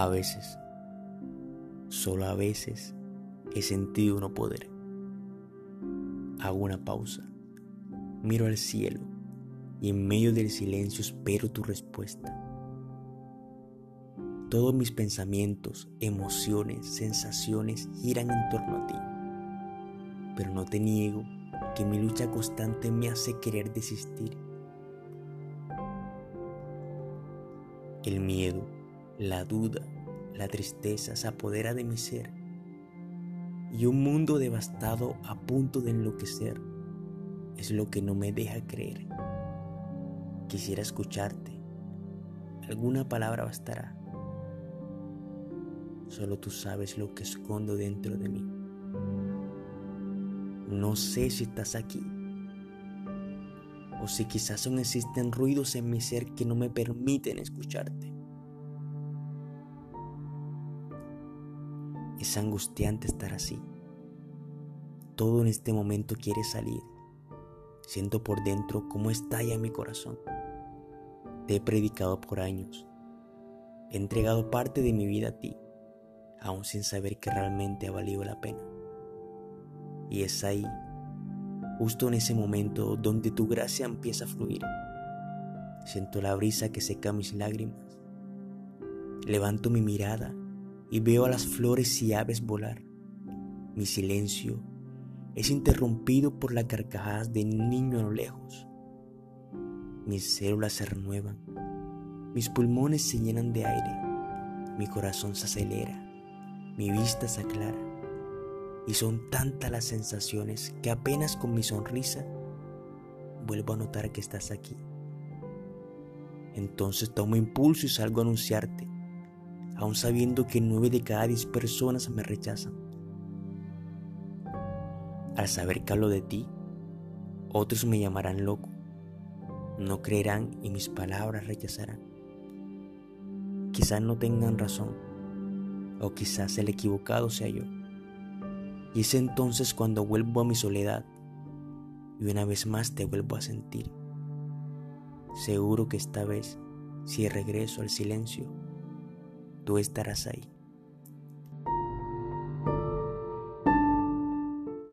A veces, solo a veces, he sentido no poder. Hago una pausa, miro al cielo y en medio del silencio espero tu respuesta. Todos mis pensamientos, emociones, sensaciones giran en torno a ti. Pero no te niego que mi lucha constante me hace querer desistir. El miedo, la duda, la tristeza se apodera de mi ser y un mundo devastado a punto de enloquecer es lo que no me deja creer. Quisiera escucharte, alguna palabra bastará Solo tú sabes lo que escondo dentro de mí. No sé si estás aquí. O si quizás aún existen ruidos en mi ser que no me permiten escucharte. Es angustiante estar así. Todo en este momento quiere salir. Siento por dentro cómo estalla mi corazón. Te he predicado por años. He entregado parte de mi vida a ti aún sin saber que realmente ha valido la pena. Y es ahí, justo en ese momento, donde tu gracia empieza a fluir. Siento la brisa que seca mis lágrimas. Levanto mi mirada y veo a las flores y aves volar. Mi silencio es interrumpido por las carcajadas de un niño a lo lejos. Mis células se renuevan, mis pulmones se llenan de aire, mi corazón se acelera mi vista se aclara y son tantas las sensaciones que apenas con mi sonrisa vuelvo a notar que estás aquí. Entonces tomo impulso y salgo a anunciarte, aun sabiendo que nueve de cada diez personas me rechazan. Al saber que hablo de ti, otros me llamarán loco, no creerán y mis palabras rechazarán. Quizás no tengan razón o quizás el equivocado sea yo. Y es entonces cuando vuelvo a mi soledad y una vez más te vuelvo a sentir. Seguro que esta vez, si regreso al silencio, tú estarás ahí.